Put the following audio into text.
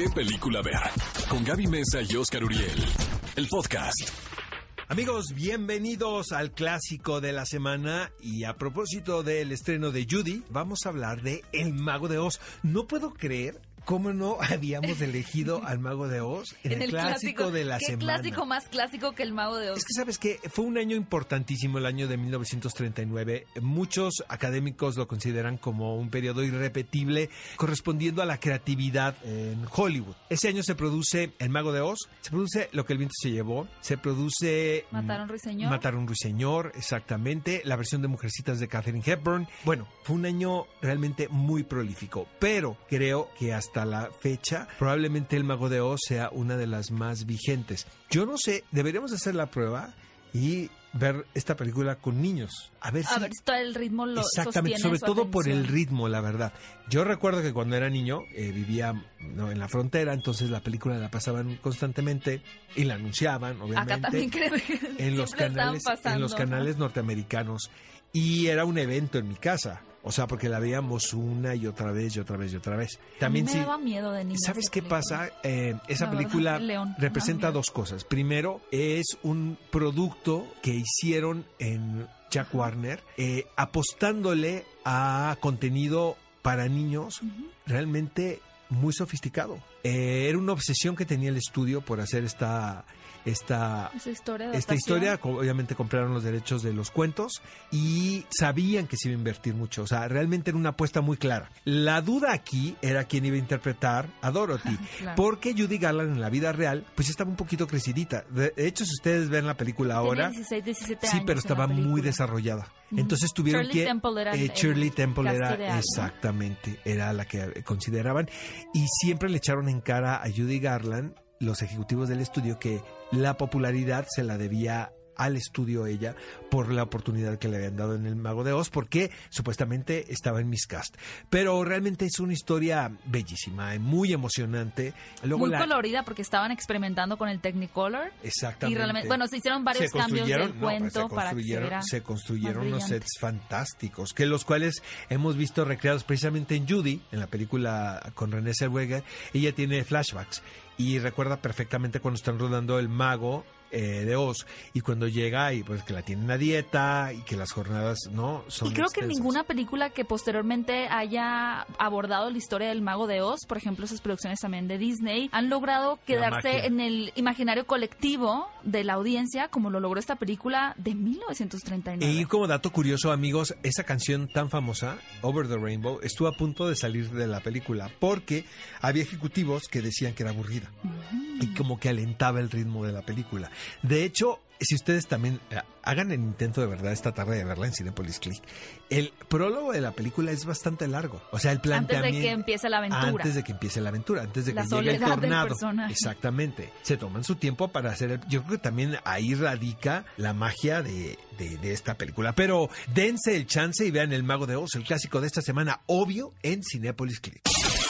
¿Qué película ver? Con Gaby Mesa y Oscar Uriel. El podcast. Amigos, bienvenidos al clásico de la semana y a propósito del estreno de Judy, vamos a hablar de El Mago de Oz. No puedo creer ¿Cómo no habíamos elegido al Mago de Oz en, el, clásico, de la ¿qué semana? clásico más clásico que el Mago de Oz? Es que sabes que fue un año importantísimo, el año de 1939. Muchos académicos lo consideran como un periodo irrepetible correspondiendo a la creatividad en Hollywood. Ese año se produce El Mago de Oz, se produce Lo que el viento se llevó, se produce Mataron Ruiseñor. Mataron Ruiseñor, exactamente, la versión de Mujercitas de Catherine Hepburn. Bueno, fue un año realmente muy prolífico, pero creo que hasta la fecha, probablemente el Mago de Oz sea una de las más vigentes. Yo no sé, deberíamos hacer la prueba y ver esta película con niños. A ver A si... ver si todo el ritmo lo Exactamente, sobre todo por el ritmo, la verdad. Yo recuerdo que cuando era niño eh, vivía ¿no? en la frontera, entonces la película la pasaban constantemente y la anunciaban, obviamente. Acá también creo que en los canales, en los ¿no? canales norteamericanos y era un evento en mi casa. O sea, porque la veíamos una y otra vez y otra vez y otra vez. También a mí sí. me daba miedo de niña. ¿Sabes qué película. pasa? Eh, esa La película león, me representa dos cosas. Primero, es un producto que hicieron en Jack Warner, eh, apostándole a contenido para niños realmente muy sofisticado. Eh, era una obsesión que tenía el estudio por hacer esta, esta, Esa historia esta historia, obviamente compraron los derechos de los cuentos y sabían que se iba a invertir mucho. O sea, realmente era una apuesta muy clara. La duda aquí era quién iba a interpretar a Dorothy. Claro. Porque Judy Garland en la vida real, pues estaba un poquito crecidita. De hecho, si ustedes ven la película ahora, Tenía 16, 17 sí, pero estaba muy desarrollada. Entonces tuvieron Shirley que Temple era eh, Shirley Temple era ideal, ¿no? exactamente era la que consideraban y siempre le echaron en cara a Judy Garland los ejecutivos del estudio que la popularidad se la debía al estudio ella por la oportunidad que le habían dado en el Mago de Oz porque supuestamente estaba en Miscast pero realmente es una historia bellísima muy emocionante luego Muy la colorida porque estaban experimentando con el Technicolor. exactamente Y realmente, bueno, se hicieron varios se cambios del no, cuento se para que se construyeron, viera se construyeron unos sets fantásticos, que los cuales hemos visto recreados precisamente en Judy, en la película con René Zellweger. Ella tiene flashbacks y recuerda perfectamente cuando están rodando El Mago eh, de Oz. Y cuando llega y pues que la tienen a dieta y que las jornadas no son Y creo que ninguna película que posteriormente haya abordado la historia del Mago de Oz, por ejemplo, esas producciones también de Disney, han logrado quedarse en el imaginario colectivo de la audiencia, como lo logró esta película de 1939. Y como dato curioso, amigos, esa canción tan famosa, Over the Rainbow, estuvo a punto de salir de la película porque había ejecutivos que decían que era aburrida y como que alentaba el ritmo de la película. De hecho, si ustedes también eh, hagan el intento de verdad esta tarde de verla en Cinepolis Click, el prólogo de la película es bastante largo. O sea, el Antes planteamiento... de que empiece la aventura. Antes de que empiece la aventura, antes de La que llegue el tornado. Exactamente. Se toman su tiempo para hacer el... Yo creo que también ahí radica la magia de, de- de esta película. Pero dense el chance y vean El Mago de Oz, el clásico de esta semana, obvio, en Cinépolis Click.